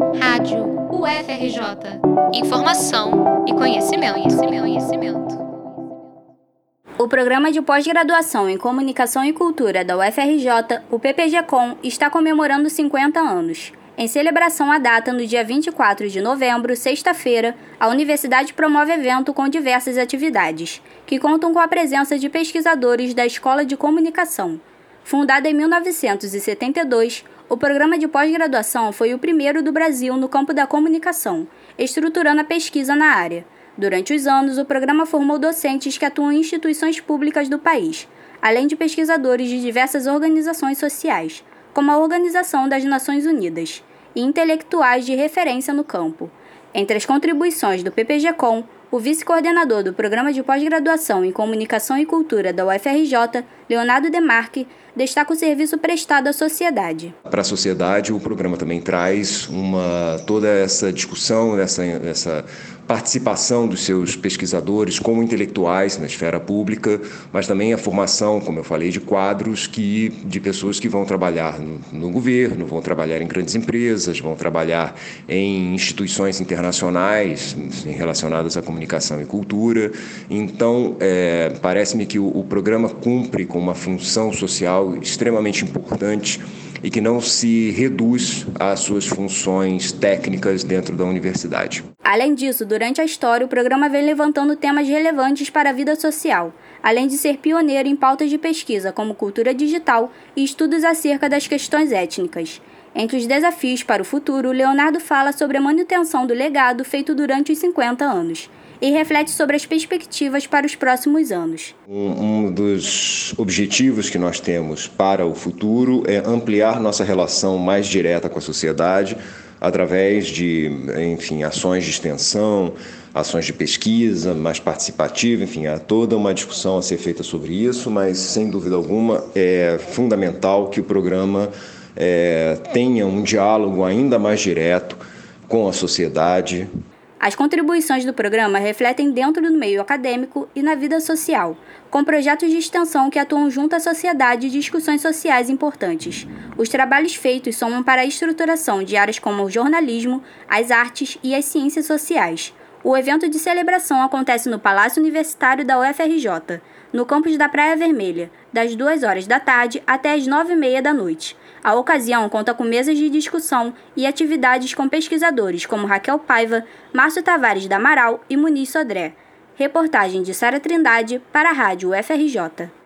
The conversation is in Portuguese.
Rádio UFRJ. Informação e conhecimento, conhecimento, conhecimento. O Programa de Pós-Graduação em Comunicação e Cultura da UFRJ, o PPG-Com, está comemorando 50 anos. Em celebração à data, no dia 24 de novembro, sexta-feira, a universidade promove evento com diversas atividades, que contam com a presença de pesquisadores da Escola de Comunicação. Fundada em 1972, o programa de pós-graduação foi o primeiro do Brasil no campo da comunicação, estruturando a pesquisa na área. Durante os anos, o programa formou docentes que atuam em instituições públicas do país, além de pesquisadores de diversas organizações sociais, como a Organização das Nações Unidas, e intelectuais de referência no campo. Entre as contribuições do PPG-Com, o vice-coordenador do Programa de Pós-Graduação em Comunicação e Cultura da UFRJ, Leonardo Demarque, destaca o serviço prestado à sociedade. Para a sociedade, o programa também traz uma toda essa discussão, essa, essa participação dos seus pesquisadores como intelectuais na esfera pública, mas também a formação, como eu falei, de quadros que de pessoas que vão trabalhar no, no governo, vão trabalhar em grandes empresas, vão trabalhar em instituições internacionais relacionadas à comunicação e cultura. Então, é, parece-me que o, o programa cumpre com uma função social extremamente importante e que não se reduz às suas funções técnicas dentro da universidade. Além disso, durante a história, o programa vem levantando temas relevantes para a vida social, além de ser pioneiro em pautas de pesquisa como cultura digital e estudos acerca das questões étnicas. Entre os desafios para o futuro, Leonardo fala sobre a manutenção do legado feito durante os 50 anos e reflete sobre as perspectivas para os próximos anos. Um, um, dos objetivos que nós temos para o futuro é ampliar nossa relação mais direta com a sociedade através de, enfim, ações de extensão, ações de pesquisa mais participativa, enfim, há toda uma discussão a ser feita sobre isso, mas sem dúvida alguma é fundamental que o programa é, tenha um diálogo ainda mais direto com a sociedade, as contribuições do programa refletem dentro do meio acadêmico e na vida social, com projetos de extensão que atuam junto à sociedade e discussões sociais importantes. Os trabalhos feitos somam para a estruturação de áreas como o jornalismo, as artes e as ciências sociais. O evento de celebração acontece no Palácio Universitário da UFRJ, no campus da Praia Vermelha, das 2 horas da tarde até as 9 e meia da noite. A ocasião conta com mesas de discussão e atividades com pesquisadores como Raquel Paiva, Márcio Tavares da Amaral e Muniz Sodré. Reportagem de Sara Trindade para a Rádio UFRJ.